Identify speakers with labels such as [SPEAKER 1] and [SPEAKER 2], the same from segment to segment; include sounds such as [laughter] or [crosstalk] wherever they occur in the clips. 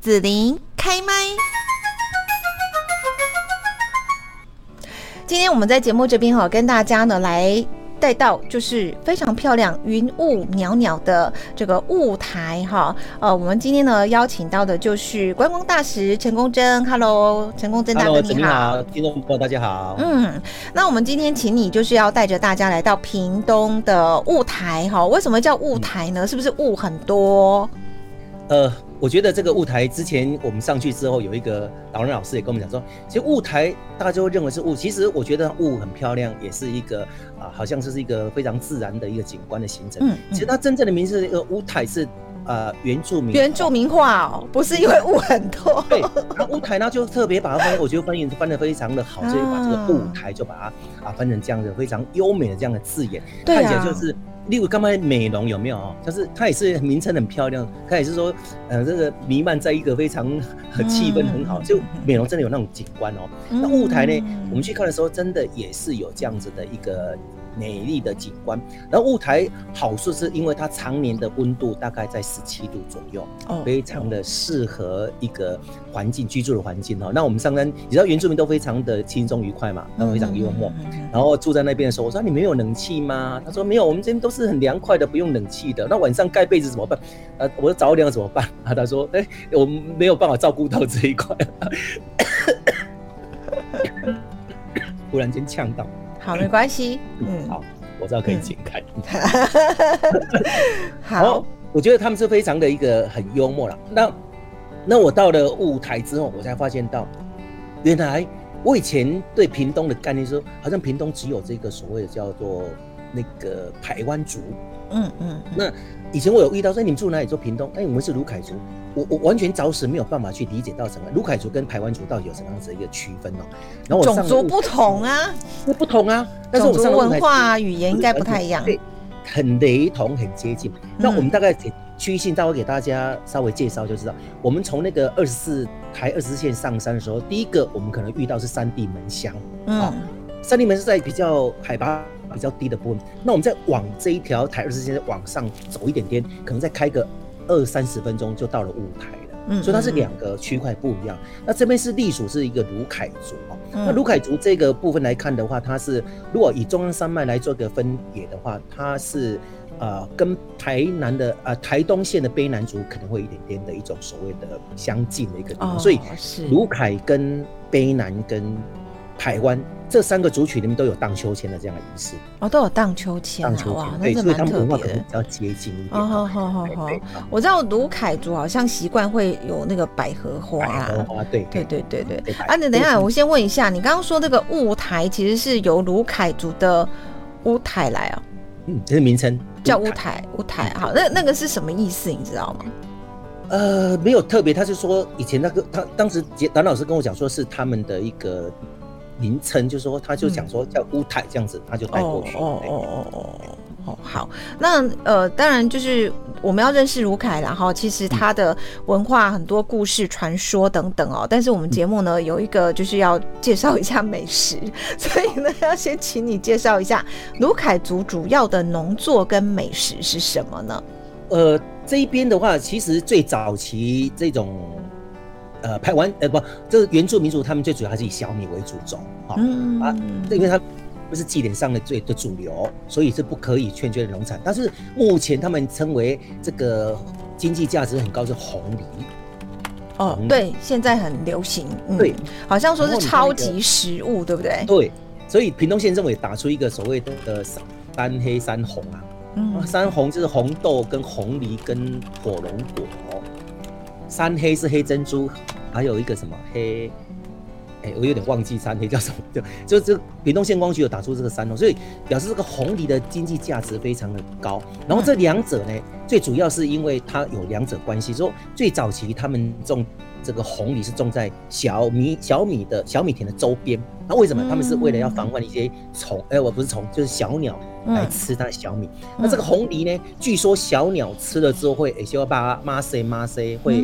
[SPEAKER 1] 子琳开麦。今天我们在节目这边哈，跟大家呢来。带到就是非常漂亮、云雾袅袅的这个雾台哈，呃，我们今天呢邀请到的就是观光大使陈公真，Hello，陈公真大哥你好，
[SPEAKER 2] 听众朋友大家好，
[SPEAKER 1] 嗯，那我们今天请你就是要带着大家来到屏东的雾台哈，为什么叫雾台呢？是不是雾很多？
[SPEAKER 2] 呃。我觉得这个雾台之前我们上去之后，有一个导览老师也跟我们讲说，其实雾台大家就会认为是雾，其实我觉得雾很漂亮，也是一个啊、呃，好像是一个非常自然的一个景观的形成。嗯，嗯其实它真正的名字，这个雾台是呃原住民
[SPEAKER 1] 原住民话哦，不是因为雾很多。
[SPEAKER 2] 对，那雾台呢就特别把它翻，我觉得翻译翻得非常的好，所以把这个雾台就把它啊翻成这样的非常优美的这样的字眼，对啊、看起来就是。例如刚才美容有没有啊？就是它也是名称很漂亮，它也是说，呃，这个弥漫在一个非常气氛很好，就美容真的有那种景观哦。那雾台呢，我们去看的时候，真的也是有这样子的一个。美丽的景观，然后雾台好处是因为它常年的温度大概在十七度左右，哦，非常的适合一个环境居住的环境哈。那我们上山，你知道原住民都非常的轻松愉快嘛，然后非常幽默，然后住在那边的时候，我说你没有冷气吗？他说没有，我们这边都是很凉快的，不用冷气的。那晚上盖被子怎么办？呃，我说着凉怎么办？[laughs] 啊，他说哎，我们没有办法照顾到这一块，[laughs] [laughs] 忽然间呛到。
[SPEAKER 1] 好，没关系。[laughs]
[SPEAKER 2] 嗯，好，我知道可以剪开。[laughs]
[SPEAKER 1] 嗯、好，
[SPEAKER 2] 我觉得他们是非常的一个很幽默了。那那我到了雾台之后，我才发现到，原来我以前对屏东的概念是，好像屏东只有这个所谓的叫做那个台湾族。嗯嗯。那以前我有遇到说，你们住哪里？住屏东？哎，我们是卢凯族。我我完全着实没有办法去理解到什么卢凯族跟台湾族到底有什么样子的一个区分哦。然后我
[SPEAKER 1] 种族不同啊，
[SPEAKER 2] 那不同啊，但是我
[SPEAKER 1] 们文化语言应该不太一样，
[SPEAKER 2] 对，很雷同，很接近。那我们大概给区域性，待会给大家稍微介绍就知道，我们从那个二十四台二十四线上山的时候，第一个我们可能遇到是三地门乡，嗯，三地门是在比较海拔比较低的部分，那我们再往这一条台二十四线往上走一点点，可能再开个。二三十分钟就到了舞台了，嗯，所以它是两个区块不一样。那这边是隶属是一个卢凯族哦。那卢凯族这个部分来看的话，它是如果以中央山脉来做个分野的话，它是呃跟台南的呃台东县的卑南族可能会一点点的一种所谓的相近的一个地方。所以卢凯跟卑南跟排湾。这三个族群里面都有荡秋千的这样的仪式
[SPEAKER 1] 哦，都有荡秋千，荡秋千，对，所以他们文化可能比较接近一点。哦，好好好好，我知道卢凯族好像习惯会有那个百合花，
[SPEAKER 2] 百合花，对对对
[SPEAKER 1] 对对。啊，你等一下，我先问一下，你刚刚说这个雾台其实是由卢凯族的乌台来啊？
[SPEAKER 2] 嗯，这是名称，
[SPEAKER 1] 叫乌台，乌台。好，那那个是什么意思？你知道吗？
[SPEAKER 2] 呃，没有特别，他是说以前那个他当时兰老师跟我讲说是他们的一个。名称就是说，他就讲说叫乌台这样子，他就带过去。哦哦哦哦哦好，那呃，当然就是我们要认识卢凯，然后其实他的文化很多故事、传说等等哦。但是我们节目呢有一个就是要介绍一下美食，所以呢要先请你介绍一下卢凯族主要的农作跟美食是什么呢？呃，这一边的话，其实最早期这种。呃，排完呃不，这个原住民族他们最主要还是以小米为主轴，哈、嗯、啊，因为它不是祭典上的最的主流，所以是不可以劝捐的农产。但是目前他们称为这个经济价值很高是红梨，哦，对，现在很流行，嗯、对，好像说是超级食物，对不对？对，所以屏东县政府也打出一个所谓的三黑三红啊，嗯，三红就是红豆跟红梨跟火龙果。三黑是黑珍珠，还有一个什么黑，哎、我有点忘记三黑叫什么，就就这屏东县公局有打出这个三哦，所以表示这个红藜的经济价值非常的高。然后这两者呢，最主要是因为它有两者关系，说最早期他们种这个红藜是种在小米小米的小米田的周边，那为什么？他们是为了要防范一些虫，哎、欸，我不是虫，就是小鸟。来吃它的小米，嗯、那这个红梨呢？据说小鸟吃了之后会，哎，就要把它麻塞麻塞，会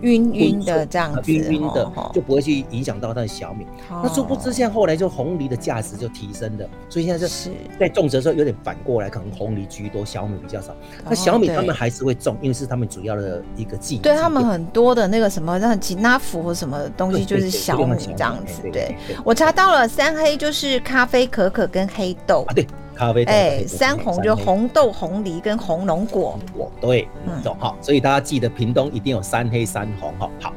[SPEAKER 2] 晕晕的这样子，晕晕的，就不会去影响到它的小米。哦、那殊不知，现在后来就红梨的价值就提升了，所以现在就是在种植的时候有点反过来，可能红梨居多，小米比较少。那小米他们还是会种，因为是他们主要的一个技能。
[SPEAKER 1] 对他们很多的那个什么像吉纳福或什么东西，就是小米这样子。对，我查到了三黑就是咖啡、可可跟黑豆
[SPEAKER 2] 啊。对，咖啡。
[SPEAKER 1] 哎，三红就红豆、红梨跟红龙果。
[SPEAKER 2] 果对，懂哈。所以大家记得屏东一定有三黑三红哈。好。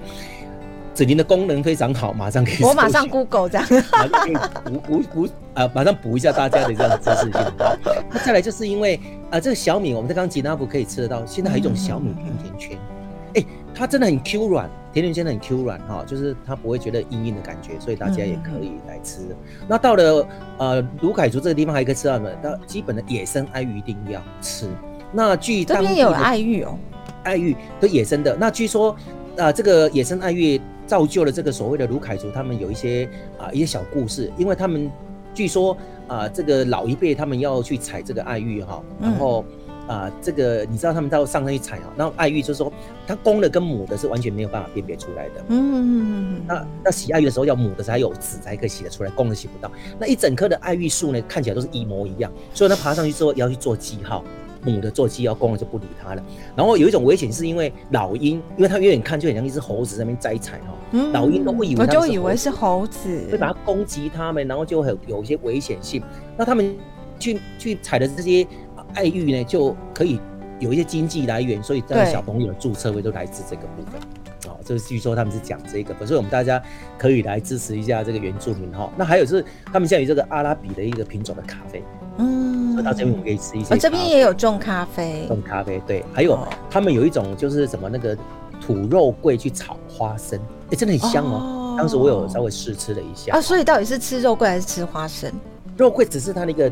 [SPEAKER 2] 子林的功能非常好，马上可以。
[SPEAKER 1] 我马上 Google 这样。
[SPEAKER 2] 补补补啊，马上补一下大家的这样知识性。那再来就是因为啊，这个小米我们在刚刚吉拿福可以吃得到，现在还有一种小米甜甜圈，哎、欸，它真的很 Q 软，甜甜圈很 Q 软哈，就是它不会觉得硬硬的感觉，所以大家也可以来吃。那到了呃卢凯族这个地方还可以吃到什么？那基本的野生爱玉一定要吃。那据
[SPEAKER 1] 这边有爱玉哦，
[SPEAKER 2] 爱玉都野生的。那据说啊、呃，这个野生爱玉。造就了这个所谓的卢凯族，他们有一些啊一些小故事，因为他们据说啊这个老一辈他们要去采这个爱玉哈，然后啊这个你知道他们到上山去采哦，然后爱玉就是说它公的跟母的是完全没有办法辨别出来的，嗯嗯嗯嗯，那那洗爱玉的时候要母的才有籽才可以洗得出来，公的洗不到，那一整棵的爱玉树呢看起来都是一模一样，所以它爬上去之后要去做记号。母的做记号公的就不理它了，然后有一种危险是因为老鹰，因为它远远看就很像一只猴子在那边摘采哦，嗯、老鹰都会以为它
[SPEAKER 1] 我就以为是猴子，
[SPEAKER 2] 会把它攻击它们，然后就很有一些危险性。那他们去去采的这些爱玉呢，就可以有一些经济来源，所以这小朋友的注册位都来自这个部分。哦，就是据说他们是讲这个，所以我们大家可以来支持一下这个原住民哈。那还有就是他们现在有这个阿拉比的一个品种的咖啡，嗯。到这边我们可以吃一些。
[SPEAKER 1] 这边也有种咖啡。
[SPEAKER 2] 种咖啡，对。还有他们有一种就是什么那个土肉桂去炒花生，哎，真的很香哦。当时我有稍微试吃了一下。
[SPEAKER 1] 啊，所以到底是吃肉桂还是吃花生？
[SPEAKER 2] 肉桂只是它的一个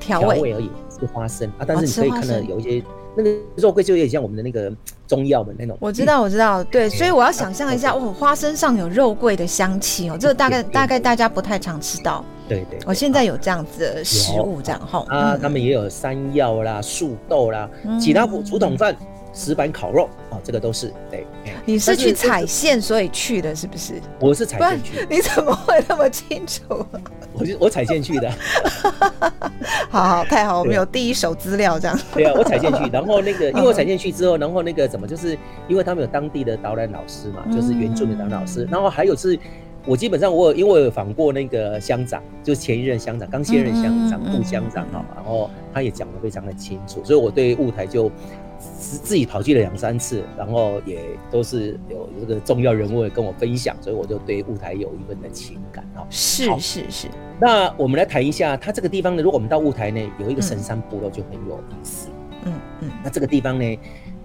[SPEAKER 2] 调味而已，是花生啊。但是你可以看到有一些那个肉桂就有点像我们的那个中药的那种。
[SPEAKER 1] 我知道，我知道，对。所以我要想象一下，哦，花生上有肉桂的香气哦，这个大概大概大家不太常吃到。
[SPEAKER 2] 对对，
[SPEAKER 1] 我现在有这样子的食物，这样哈
[SPEAKER 2] 啊，他们也有山药啦、树豆啦、其他普竹筒饭、石板烤肉啊，这个都是对。
[SPEAKER 1] 你是去踩线所以去的，是不是？
[SPEAKER 2] 我是踩线去。
[SPEAKER 1] 你怎么会那么清楚？
[SPEAKER 2] 我就我踩线去的。[laughs]
[SPEAKER 1] 好好，太好，我们有第一手资料这样。
[SPEAKER 2] 对啊，我踩线去，[laughs] 然后那个因为我踩线去之后，然后那个怎么就是因为他们有当地的导览老师嘛，就是原住民导览老师，然后还有是。我基本上我有，因为我有访过那个乡长，就是前一任乡长，刚卸任乡长，副乡长哈，然后他也讲得非常的清楚，所以我对雾台就自自己跑去了两三次，然后也都是有这个重要人物跟我分享，所以我就对舞台有一份的情感哈。
[SPEAKER 1] 是是是。
[SPEAKER 2] 那我们来谈一下，它这个地方呢，如果我们到雾台呢，有一个神山部落就很有意思。嗯嗯。那这个地方呢，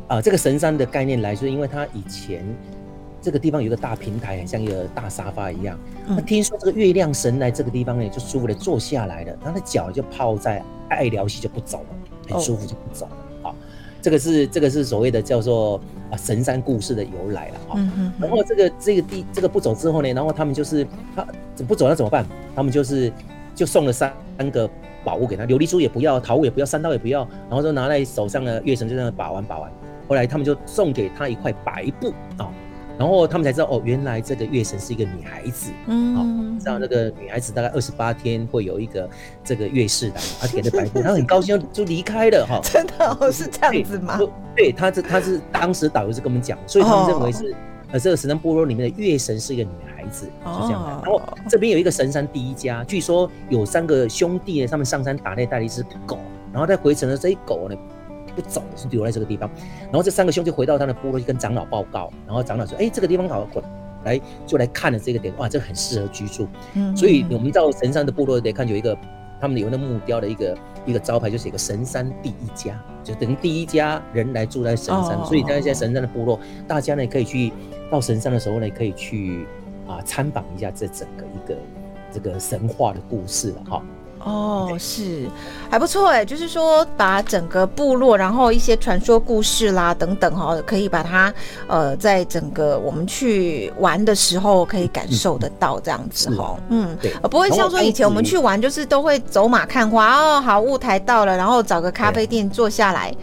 [SPEAKER 2] 啊，这个神山的概念来说，因为它以前。这个地方有个大平台，很像一个大沙发一样。那听说这个月亮神来这个地方呢，就舒服的坐下来了，他的脚就泡在爱寮溪就不走了，很舒服就不走了。好，这个是这个是所谓的叫做啊神山故事的由来了哈。然后这个这个地这个不走之后呢，然后他们就是他不走那怎么办？他们就是就送了三三个宝物给他，琉璃珠也不要，桃物也不要，三刀也不要，然后就拿在手上的月神就在那把玩把玩。后来他们就送给他一块白布啊。然后他们才知道哦，原来这个月神是一个女孩子，嗯，好，知道那个女孩子大概二十八天会有一个这个月事来，她给的白布，[laughs] 她很高兴就离开了哈。
[SPEAKER 1] 真的哦，是这样子吗？
[SPEAKER 2] 对，他这他是当时导游是跟我们讲，所以他们认为是呃这个神山部落里面的月神是一个女孩子，就这样。然后这边有一个神山第一家，据说有三个兄弟呢，他们上山打猎带了一只狗，然后在回程的这一狗呢。不走是留在这个地方，然后这三个兄弟回到他的部落去跟长老报告，然后长老说：“哎，这个地方好，来就来看了这个点，哇，这个很适合居住。嗯”所以我们到神山的部落得看有一个，他们有那木雕的一个一个招牌，就写个神山第一家，就等于第一家人来住在神山。哦、所以在现在神山的部落，大家呢可以去到神山的时候呢，可以去啊参访一下这整个一个这个神话的故事了哈。
[SPEAKER 1] 哦，是还不错哎，就是说把整个部落，然后一些传说故事啦等等哈，可以把它呃，在整个我们去玩的时候可以感受得到这样子哈，嗯，对，不会像说以前我们去玩就是都会走马看花哦，好，雾台到了，然后找个咖啡店坐下来，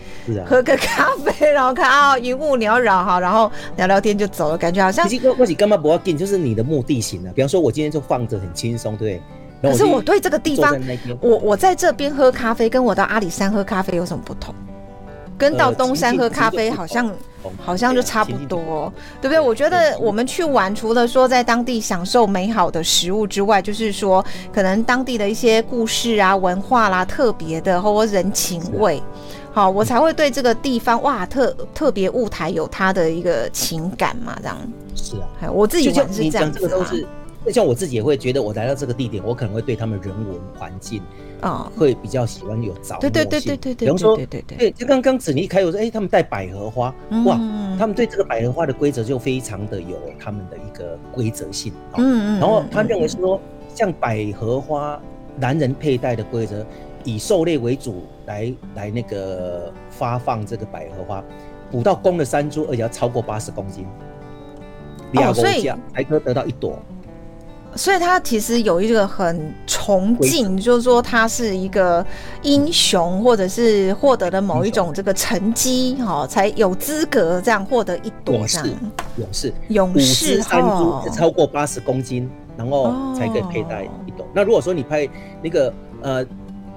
[SPEAKER 1] 喝个咖啡，然后看啊云雾缭绕哈，然后聊聊天就走了，感觉好像。
[SPEAKER 2] 其实我是干嘛不要紧，就是你的目的型啊，比方说我今天就放着很轻松，对。
[SPEAKER 1] 可是我对这个地方，我我在这边喝咖啡，跟我到阿里山喝咖啡有什么不同？跟到东山喝咖啡好像。好像就差不多，哦，对不对？我觉得我们去玩，除了说在当地享受美好的食物之外，就是说可能当地的一些故事啊、文化啦、特别的或人情味，好，我才会对这个地方哇特特别雾台有它的一个情感嘛，这样。
[SPEAKER 2] 是啊，
[SPEAKER 1] 我自己玩是这样子啊。
[SPEAKER 2] 像我自己也会觉得，我来到这个地点，我可能会对他们人文环境啊，会比较喜欢有着墨性。对对对对对对。比方说，对对对，就刚刚子妮开我说，哎，他们带百合花，哇，他们对这个百合花的规则就非常的有他们的一个规则性。嗯嗯。然后他认为说，像百合花，男人佩戴的规则，以狩猎为主，来来那个发放这个百合花，捕到公的山猪，而且要超过八十公斤，两公价才可得到一朵。
[SPEAKER 1] 所以他其实有一个很崇敬，就是说他是一个英雄，或者是获得了某一种这个成绩，哈，才有资格这样获得一朵
[SPEAKER 2] 勇士。勇士，
[SPEAKER 1] 勇士，
[SPEAKER 2] 超过八十公斤，然后才可以佩戴一朵。那如果说你拍那个呃，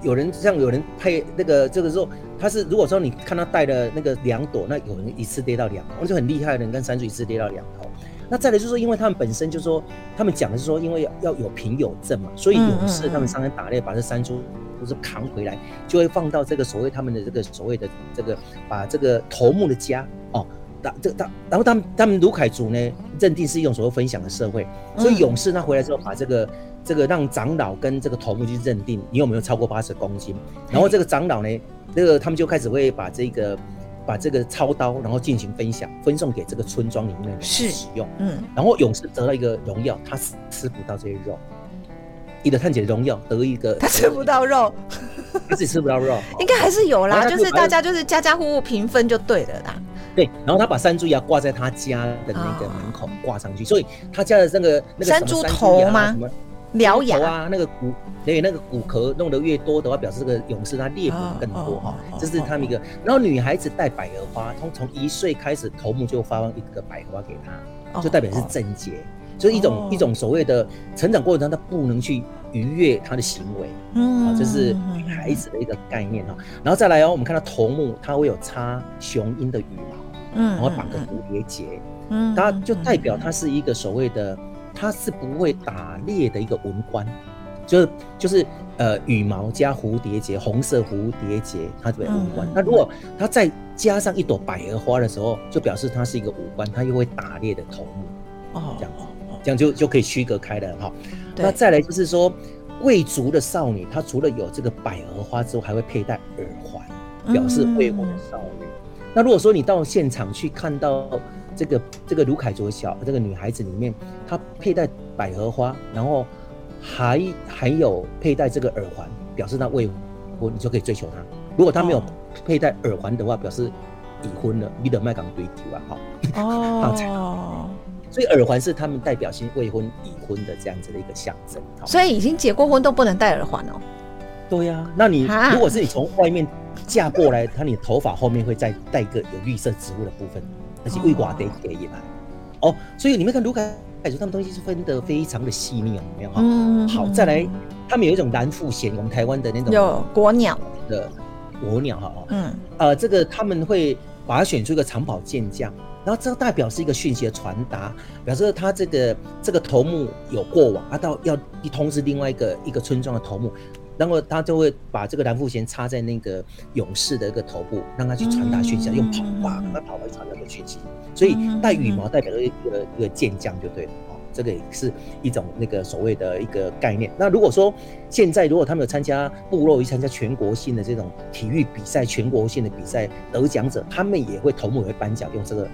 [SPEAKER 2] 有人像有人配那个这个时候，他是如果说你看他戴的那个两朵，那有人一次跌到两，那就很厉害的人跟山猪一次跌到两头。那再来就是说，因为他们本身就是说，他们讲的是说，因为要有凭有证嘛，所以勇士他们上山打猎，把这山猪都是扛回来，就会放到这个所谓他们的这个所谓的这个把这个头目的家哦，打这打，然后他们他们卢凯族呢认定是一种所谓分享的社会，所以勇士他回来之后，把这个这个让长老跟这个头目去认定你有没有超过八十公斤，然后这个长老呢，这个他们就开始会把这个。把这个操刀，然后进行分享，分送给这个村庄里面的人使用。嗯，然后勇士得到一个荣耀，他吃不到这些肉。你的探姐荣耀得一个，
[SPEAKER 1] 他吃不到肉，[laughs]
[SPEAKER 2] 他自己吃不到肉，[laughs]
[SPEAKER 1] 应该还是有啦，就是大家就是家家户户平分就对了啦。
[SPEAKER 2] 对，然后他把山猪牙挂在他家的那个门口挂上去，所以他家的那个那个
[SPEAKER 1] 山猪头吗？獠牙
[SPEAKER 2] 啊，那个骨，对，那个骨壳弄得越多的话，表示这个勇士他猎捕更多哈。这是他们一个。然后女孩子戴百合花，从从一岁开始，头目就发放一个百合花给她，就代表是贞洁，就是一种一种所谓的成长过程中，他不能去逾越他的行为。嗯，这是女孩子的一个概念哈。然后再来哦，我们看到头目他会有插雄鹰的羽毛，嗯，然后绑个蝴蝶结，嗯，它就代表它是一个所谓的。他是不会打猎的一个文官，就是就是呃羽毛加蝴蝶结，红色蝴蝶结，它这边文官。那如果他再加上一朵百合花的时候，就表示他是一个武官，他又会打猎的头目。哦，这样子，这样就就可以区隔开了哈。那再来就是说，贵族的少女，她除了有这个百合花之后，还会佩戴耳环，表示未婚的少女。那如果说你到现场去看到。这个这个卢凯卓小这个女孩子里面，她佩戴百合花，然后还还有佩戴这个耳环，表示她未婚，你就可以追求她。如果她没有佩戴耳环的话，表示已婚了，你的麦港堆酒啊，[laughs] 好哦。所以耳环是他们代表性未婚已婚的这样子的一个象征。
[SPEAKER 1] 所以已经结过婚都不能戴耳环哦。
[SPEAKER 2] 对呀、啊，那你如果是你从外面嫁过来，她你头发后面会再戴一个有绿色植物的部分。那是为寡得给一来，哦，所以你们看鲁凯族他们东西是分得非常的细腻哦，有没有哈？嗯，好，再来，他们有一种蓝腹鷴，我们台湾的那种
[SPEAKER 1] 有国鸟
[SPEAKER 2] 的国鸟哈，嗯，呃，这个他们会把它选出一个长跑健将，然后这个代表是一个讯息的传达，表示他这个这个头目有过往，啊，到要一通知另外一个一个村庄的头目。然后他就会把这个蓝腹鷴插在那个勇士的一个头部，让他去传达讯息，用跑吧，让他跑来传达个讯息。所以带羽毛代表了一个一个健将就对了哦，这个也是一种那个所谓的一个概念。那如果说现在如果他们有参加部落，一参加全国性的这种体育比赛，全国性的比赛得奖者，他们也会头目也会颁奖，用这个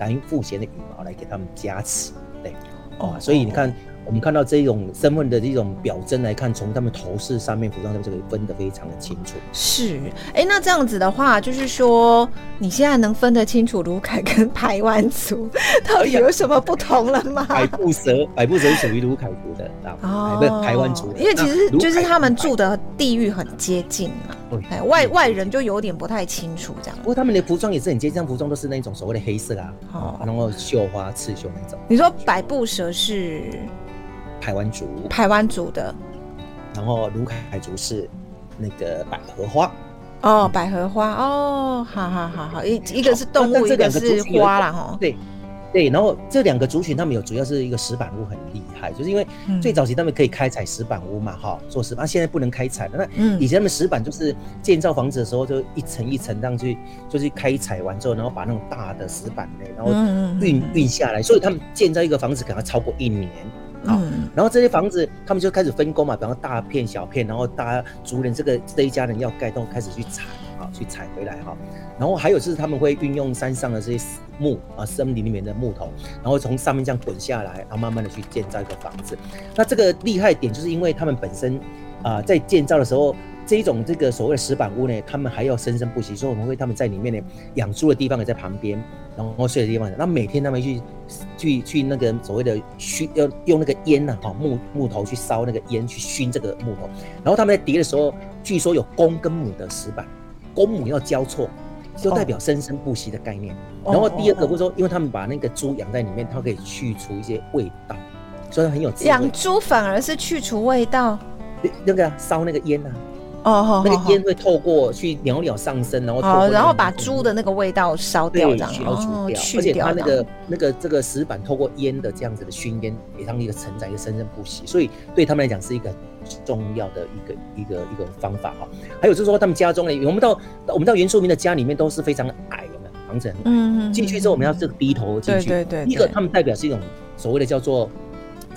[SPEAKER 2] 蓝腹鷴的羽毛来给他们加持，对哦，所以你看。我们看到这种身份的这种表征来看，从他们头饰上面、服装上面就可以分得非常的清楚。
[SPEAKER 1] 是，哎，那这样子的话，就是说你现在能分得清楚卢凯跟排湾族到底有什么不同了吗？
[SPEAKER 2] 百步蛇，[laughs] 百步蛇属于卢凯族的啊，不是排湾族的。
[SPEAKER 1] 因为其实就是他们住的地域很接近嘛，哎，外外人就有点不太清楚这样。
[SPEAKER 2] 不过他们的服装也是很接近，服装都是那种所谓的黑色啊，哦，然后绣花、刺绣那种。
[SPEAKER 1] 你说百步蛇是？
[SPEAKER 2] 排湾族，
[SPEAKER 1] 排湾族的，
[SPEAKER 2] 然后卢凯族是那个百合花，
[SPEAKER 1] 哦，百合花哦，好好好好，一一个是动物，一个是花啦哈。
[SPEAKER 2] 对。对，然后这两个族群他们有主要是一个石板屋很厉害，就是因为最早期他们可以开采石板屋嘛，哈、嗯，做石板，现在不能开采了。那以前他们石板就是建造房子的时候，就一层一层这样去，就是开采完之后，然后把那种大的石板呢，然后运运下来，所以他们建造一个房子可能要超过一年。好，然后这些房子他们就开始分工嘛，比方说大片小片，然后大家族人这个这一家人要盖，都开始去采啊，去采回来哈。然后还有就是他们会运用山上的这些木啊，森林里面的木头，然后从上面这样滚下来，然后慢慢的去建造一个房子。那这个厉害点就是因为他们本身啊，在建造的时候，这一种这个所谓的石板屋呢，他们还要生生不息，所以我们会他们在里面呢养猪的地方也在旁边。然后睡的地方，那每天他们去去去那个所谓的熏，要用那个烟呐，哈木木头去烧那个烟去熏这个木头。然后他们在叠的时候，据说有公跟母的石板，公母要交错，就代表生生不息的概念。Oh. 然后第二个不是说，因为他们把那个猪养在里面，它可以去除一些味道，所以很有
[SPEAKER 1] 养猪反而是去除味道，
[SPEAKER 2] 那个烧那个烟呐。哦，那个烟会透过去袅袅上升，然后
[SPEAKER 1] 哦，然后把猪的那个味道烧掉，这样
[SPEAKER 2] 消除掉。而且它那个那个这个石板透过烟的这样子的熏烟，也让一个承载一个生生不息，所以对他们来讲是一个重要的一个一个一个方法哈。还有就是说，他们家中呢，我们到我们到原住民的家里面都是非常矮的房子，嗯嗯，进去之后我们要这个低头进去，对对对。一个他们代表是一种所谓的叫做。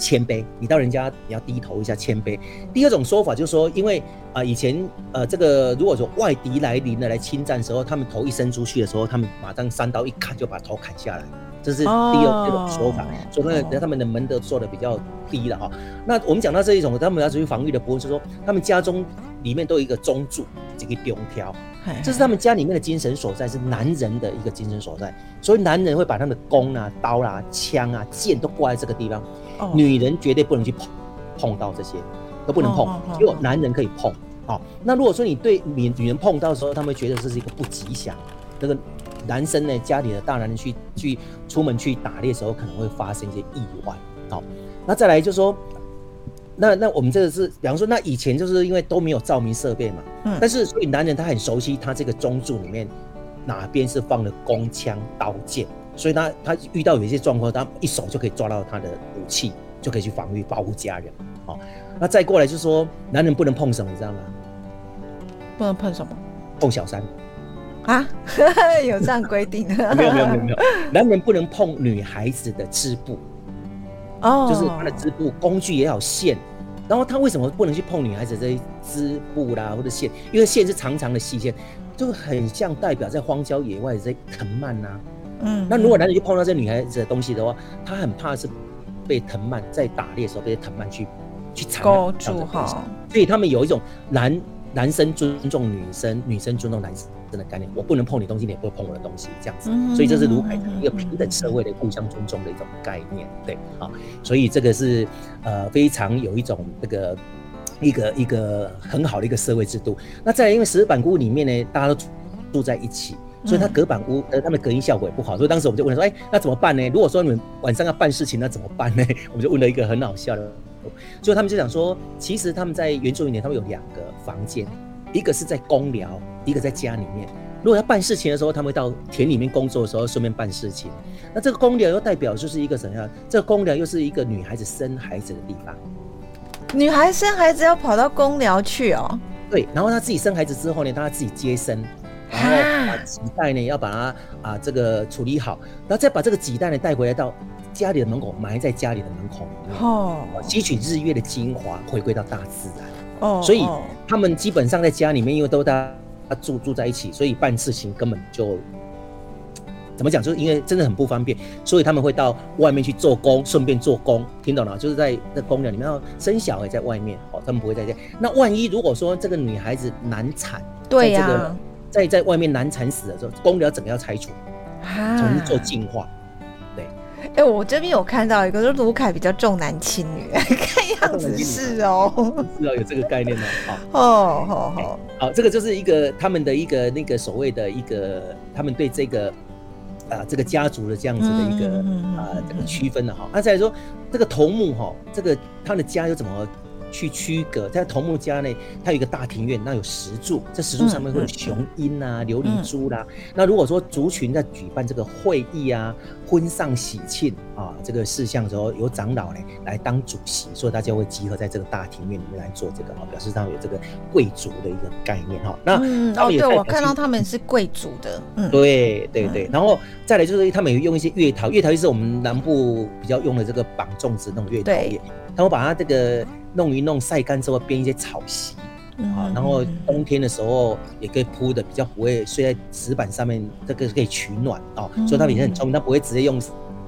[SPEAKER 2] 谦卑，你到人家你要低头一下谦卑。第二种说法就是说，因为啊、呃、以前呃这个如果说外敌来临的来侵占的时候，他们头一伸出去的时候，他们马上三刀一砍就把头砍下来，这是第二这种说法。所以那个他们的门都做的比较低了哈。那我们讲到这一种他们要属于防御的部分，就是说他们家中里面都有一个中柱，这个中条，这是他们家里面的精神所在，是男人的一个精神所在。所以男人会把他们的弓啊、刀啊、枪啊、剑都挂在这个地方。女人绝对不能去碰，碰到这些都不能碰，只有男人可以碰。好，那如果说你对女女人碰到的时候，他们觉得这是一个不吉祥。那个男生呢，家里的大男人去去出门去打猎的时候，可能会发生一些意外。好，那再来就是说，那那我们这个是，比方说，那以前就是因为都没有照明设备嘛，嗯，但是所以男人他很熟悉他这个中柱里面哪边是放了弓枪刀剑。所以他他遇到有一些状况，他一手就可以抓到他的武器，就可以去防御保护家人。好，那再过来就是说，男人不能碰什么，你知道吗？
[SPEAKER 1] 不能碰什么？
[SPEAKER 2] 碰小三
[SPEAKER 1] 啊？[laughs] 有这样规定？
[SPEAKER 2] 没有没有没有没有，男人不能碰女孩子的织布哦，就是他的织布工具也有线。然后他为什么不能去碰女孩子这些织布啦或者线？因为线是长长的细线，就很像代表在荒郊野外的这些藤蔓呐。嗯，那如果男人去碰到这女孩子的东西的话，他很怕是被藤蔓在打猎的时候被藤蔓去去缠住哈。所以他们有一种男男生尊重女生，女生尊重男生的概念。我不能碰你东西，你也不会碰我的东西，这样子。所以这是卢凯的一个平等社会的互相尊重的一种概念，对啊。所以这个是呃非常有一种这个一个一个很好的一个社会制度。那再来，因为石板屋里面呢，大家都住在一起。所以它隔板屋，呃，他们隔音效果也不好，所以当时我们就问他说，哎，那怎么办呢？如果说你们晚上要办事情，那怎么办呢？[laughs] 我们就问了一个很好笑的，所以他们就讲说，其实他们在原住民里，他们有两个房间，一个是在公寮，一个在家里面。如果要办事情的时候，他们会到田里面工作的时候顺便办事情。那这个公寮又代表就是一个什么样？这个公寮又是一个女孩子生孩子的地方。
[SPEAKER 1] 女孩生孩子要跑到公寮去哦？
[SPEAKER 2] 对，然后她自己生孩子之后呢，她自己接生。然后把脐带呢，要把它啊这个处理好，然后再把这个脐带呢带回来到家里的门口，埋在家里的门口哦，吸取日月的精华，回归到大自然。哦，所以他们基本上在家里面，因为都大家住住在一起，所以办事情根本就怎么讲，就是因为真的很不方便，所以他们会到外面去做工，顺便做工，听懂了？就是在在公寮里面要生小孩，在外面哦，他们不会在家。那万一如果说这个女孩子难产，
[SPEAKER 1] 对呀、啊。
[SPEAKER 2] 在在外面难产死的时候，公寮整个要拆除，重新做净化。对，
[SPEAKER 1] 哎、欸，我这边有看到一个，说卢凯比较重男轻女，[laughs] 看样子是哦，
[SPEAKER 2] 是哦，有这个概念哦。[laughs]
[SPEAKER 1] 哦，好好
[SPEAKER 2] 好，这个就是一个他们的一个那个所谓的一个他们对这个啊、呃、这个家族的这样子的一个啊这个区分的哈。那再来说这个头目哈，这个他的家又怎么去区隔。在头目家呢，它有一个大庭院，那有石柱，这石柱上面会有雄鹰啊、琉璃珠啦。那如果说族群在举办这个会议啊、婚丧喜庆啊这个事项的时候，由长老呢来当主席，所以大家会集合在这个大庭院里面来做这个，表示他们有这个贵族的一个概念哈。那
[SPEAKER 1] 嗯哦，对我看到他们是贵族的，嗯，
[SPEAKER 2] 对对对。然后再来就是他们有用一些月桃，月桃就是我们南部比较用的这个绑粽子那种月桃叶，他们把它这个弄一弄晒干之后编一些草席。啊，然后冬天的时候也可以铺的比较不会睡在石板上面，这个是可以取暖哦，所以它也是很聪明，它不会直接用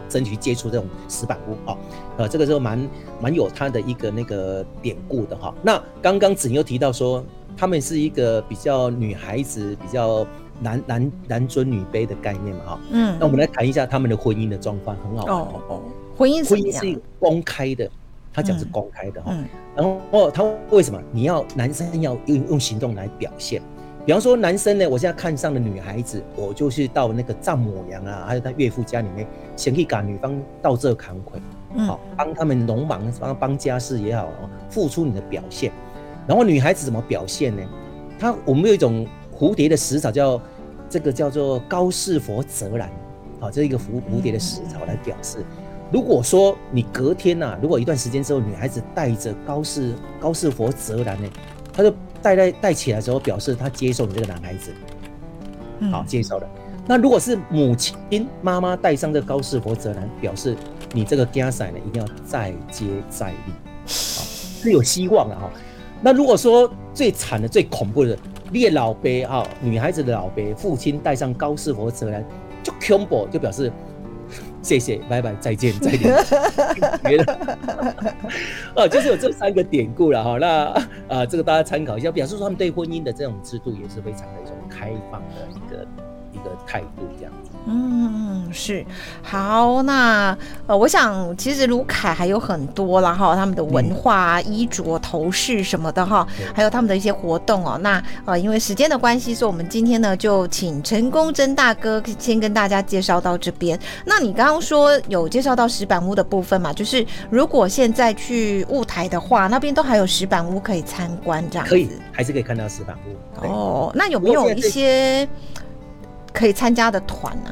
[SPEAKER 2] 身体接触这种石板屋啊，呃，这个时候蛮蛮有它的一个那个典故的哈。那刚刚子宁又提到说，他们是一个比较女孩子比较男男男尊女卑的概念嘛哈，嗯，那我们来谈一下他们的婚姻的状况，很好哦哦，
[SPEAKER 1] 婚姻
[SPEAKER 2] 婚姻是公开的。他讲是公开的哈，然后他为什么你要男生要用用行动来表现？比方说男生呢，我现在看上的女孩子，我就是到那个丈母娘啊，还有他岳父家里面，先去赶女方到这扛魁，好帮他们农忙，帮帮家事也好，付出你的表现。然后女孩子怎么表现呢？她我们有一种蝴蝶的食草叫这个叫做高士佛泽兰，好，这是一个蝴蝴蝶的食草来表示。如果说你隔天呐、啊，如果一段时间之后，女孩子带着高士高士佛泽兰呢，她就带带带起来之后，表示她接受你这个男孩子，好接受了。那如果是母亲妈妈带上这个高士佛泽兰，表示你这个家婿呢一定要再接再厉，好是有希望的哈。那如果说最惨的、最恐怖的，你的老爸哈，女孩子的老爸父亲带上高士佛泽兰，就 combo，就表示。谢谢，拜拜，再见，再见。别的，哦，就是有这三个典故了哈。那啊、呃，这个大家参考一下，表示说他们对婚姻的这种制度也是非常的一种开放的一个一个态度，这样子。
[SPEAKER 1] 嗯，是好，那呃，我想其实卢凯还有很多啦哈，他们的文化、嗯、衣着、头饰什么的哈，还有他们的一些活动哦。那呃，因为时间的关系，所以我们今天呢就请陈功真大哥先跟大家介绍到这边。那你刚刚说有介绍到石板屋的部分嘛？就是如果现在去雾台的话，那边都还有石板屋可以参观，这样子。
[SPEAKER 2] 可以，还是可以看到石板屋。
[SPEAKER 1] 哦，那有没有一些？可以参加的团呢？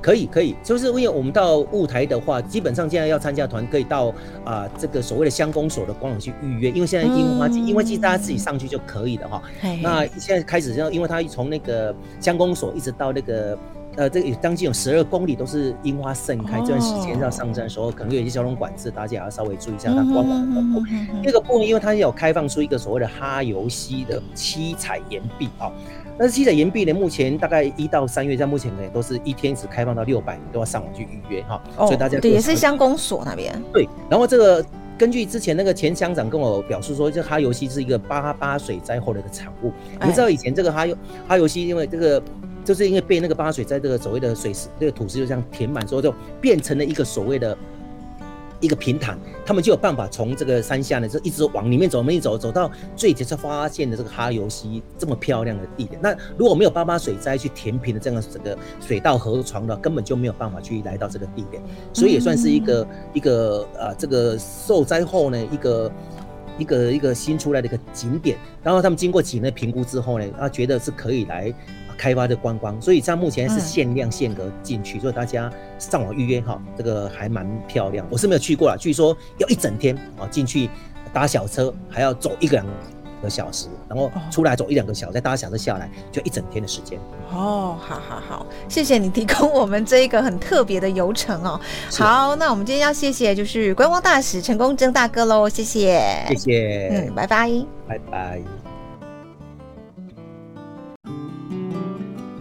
[SPEAKER 2] 可以，可以，就是因为我们到雾台的话，基本上现在要参加团，可以到啊、呃、这个所谓的乡公所的官网去预约，因为现在樱花季，樱花季大家自己上去就可以了哈。嗯、那现在开始，因为它从那个乡公所一直到那个呃，这个将近有十二公里都是樱花盛开，哦、这段时间要上山的时候，可能有一些交通管制，大家也要稍微注意一下它官网的公布。那、个部分，因为它有开放出一个所谓的哈游溪的七彩岩壁啊。但是七彩岩壁呢，目前大概一到三月，在目前呢都是一天只开放到六百，你都要上网去预约哈。哦，所以大家对
[SPEAKER 1] 也是乡公所那边。
[SPEAKER 2] 对，然后这个根据之前那个前乡长跟我表示说，这哈游溪是一个八八水灾后的一个产物。你知道以前这个哈游哈游溪，因为这个就是因为被那个八水灾这个所谓的水石这个土石就这样填满之后，就变成了一个所谓的。一个平坦，他们就有办法从这个山下呢，就一直往里面走，没走走到最前才发现的这个哈游溪这么漂亮的地点。那如果没有八八水灾去填平的这样的这个水道河床的，根本就没有办法去来到这个地点。所以也算是一个一个呃这个受灾后呢一个一个一个新出来的一个景点。然后他们经过几年的评估之后呢，他觉得是可以来。开发的观光，所以它目前是限量限额进去，嗯、所以大家上网预约哈，这个还蛮漂亮。我是没有去过啦，据说要一整天啊，进去搭小车还要走一个两个小时，然后出来走一两个小时，再搭小车下来，就一整天的时间。
[SPEAKER 1] 哦，好好好，谢谢你提供我们这一个很特别的游程哦。好，那我们今天要谢谢就是观光大使陈功真大哥喽，谢谢，
[SPEAKER 2] 谢谢，
[SPEAKER 1] 嗯，拜拜，
[SPEAKER 2] 拜拜。